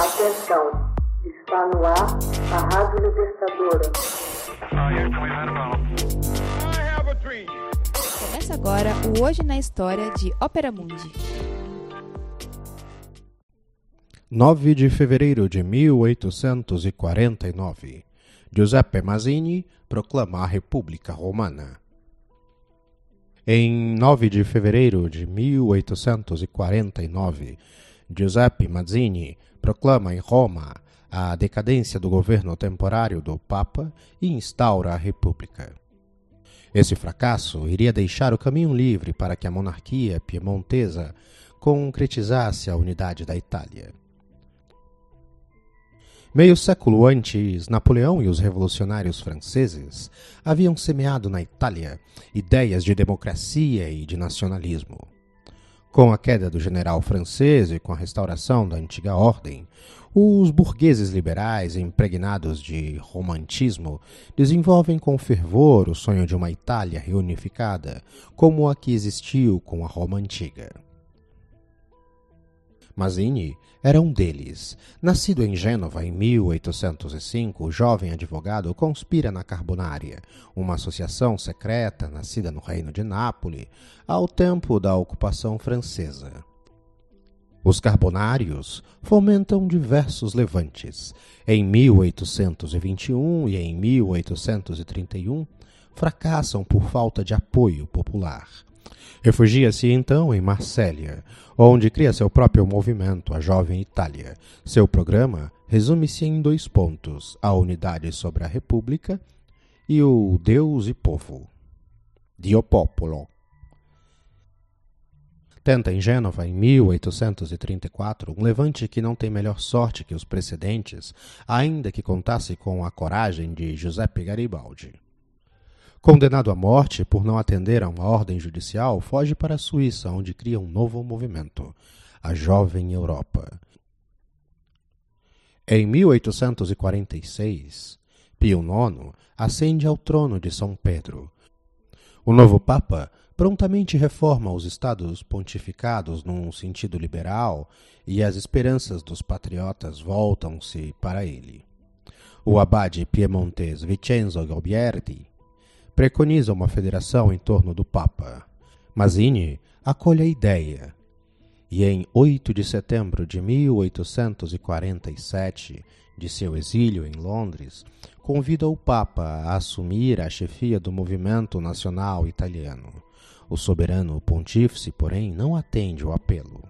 Atenção, está no ar a Rádio Libertadora. Começa agora o Hoje na História de Ópera Mundi. 9 de fevereiro de 1849. Giuseppe Mazzini proclama a República Romana. Em 9 de fevereiro de 1849, Giuseppe Mazzini proclama em Roma a decadência do governo temporário do Papa e instaura a República. Esse fracasso iria deixar o caminho livre para que a monarquia piemontesa concretizasse a unidade da Itália. Meio século antes, Napoleão e os revolucionários franceses haviam semeado na Itália ideias de democracia e de nacionalismo. Com a queda do general francês e com a restauração da antiga ordem, os burgueses liberais, impregnados de romantismo, desenvolvem com fervor o sonho de uma Itália reunificada, como a que existiu com a Roma antiga. Mazzini era um deles. Nascido em Gênova em 1805, o jovem advogado conspira na Carbonária, uma associação secreta nascida no Reino de Nápoles ao tempo da ocupação francesa. Os carbonários fomentam diversos levantes. Em 1821 e em 1831, fracassam por falta de apoio popular. Refugia-se então em Marsella, onde cria seu próprio movimento, a Jovem Itália. Seu programa resume-se em dois pontos: a unidade sobre a República e o Deus e povo. Dio Popolo. Tenta em Gênova, em 1834, um levante que não tem melhor sorte que os precedentes, ainda que contasse com a coragem de Giuseppe Garibaldi. Condenado à morte por não atender a uma ordem judicial, foge para a Suíça, onde cria um novo movimento, a Jovem Europa. Em 1846, Pio IX ascende ao trono de São Pedro. O novo Papa prontamente reforma os estados pontificados num sentido liberal e as esperanças dos patriotas voltam-se para ele. O abade piemontês Vincenzo Galbierdi preconiza uma federação em torno do Papa. Mazzini acolhe a ideia e, em 8 de setembro de 1847, de seu exílio em Londres, convida o Papa a assumir a chefia do movimento nacional italiano. O soberano pontífice, porém, não atende o apelo.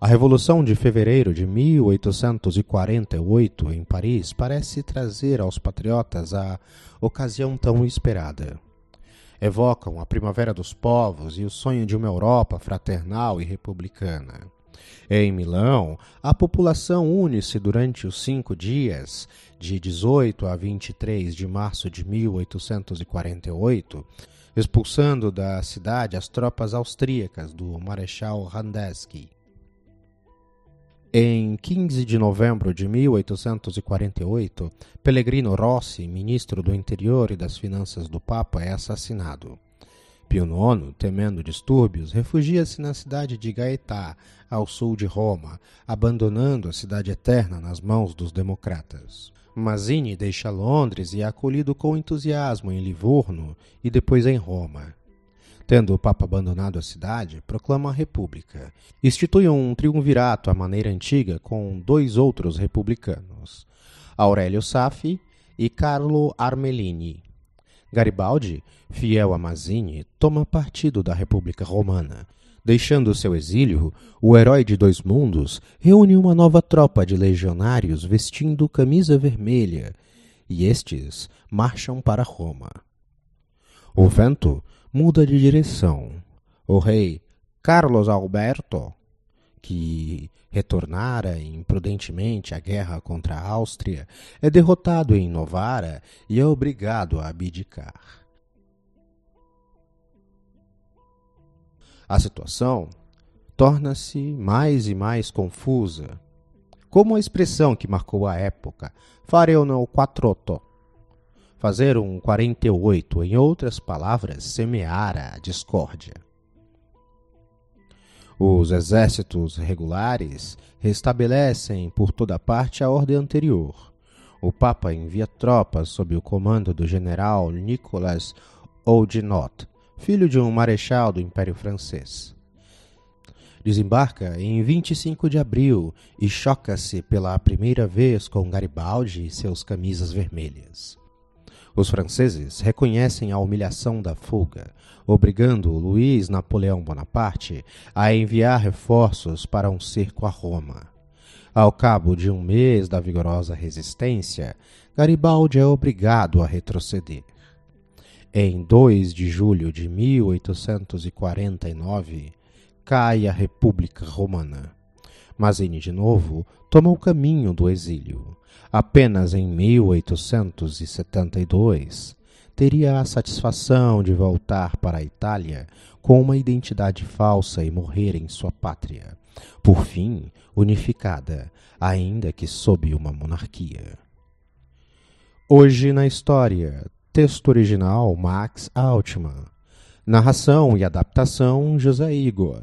A Revolução de Fevereiro de 1848 em Paris parece trazer aos patriotas a ocasião tão esperada. Evocam a primavera dos povos e o sonho de uma Europa fraternal e republicana. Em Milão, a população une-se durante os cinco dias, de 18 a 23 de março de 1848, expulsando da cidade as tropas austríacas do Marechal Randeski. Em 15 de novembro de 1848, Pellegrino Rossi, ministro do Interior e das Finanças do Papa, é assassinado. Pio IX, temendo distúrbios, refugia-se na cidade de Gaetá, ao sul de Roma, abandonando a cidade eterna nas mãos dos democratas. Mazzini deixa Londres e é acolhido com entusiasmo em Livorno e depois em Roma. Tendo o Papa abandonado a cidade, proclama a República. Institui um triunvirato à maneira antiga com dois outros republicanos, Aurélio Safi e Carlo Armelini. Garibaldi, fiel a Mazzini, toma partido da República Romana. Deixando seu exílio, o herói de dois mundos reúne uma nova tropa de legionários vestindo camisa vermelha, e estes marcham para Roma. O vento muda de direção. O rei Carlos Alberto, que retornara imprudentemente à guerra contra a Áustria, é derrotado em Novara e é obrigado a abdicar. A situação torna-se mais e mais confusa, como a expressão que marcou a época, fareu no quattrotto, fazer um 48, em outras palavras, semear a discórdia. Os exércitos regulares restabelecem por toda parte a ordem anterior. O Papa envia tropas sob o comando do general Nicolas Oudinot, filho de um marechal do Império Francês. Desembarca em 25 de abril e choca-se pela primeira vez com Garibaldi e seus camisas vermelhas. Os franceses reconhecem a humilhação da fuga, obrigando Luiz Napoleão Bonaparte a enviar reforços para um cerco a Roma. Ao cabo de um mês da vigorosa resistência, Garibaldi é obrigado a retroceder. Em 2 de julho de 1849, cai a República Romana. Mazzini, de novo, toma o caminho do exílio. Apenas em 1872 teria a satisfação de voltar para a Itália com uma identidade falsa e morrer em sua pátria, por fim unificada, ainda que sob uma monarquia. Hoje na história, texto original Max Altman, narração e adaptação José Igor,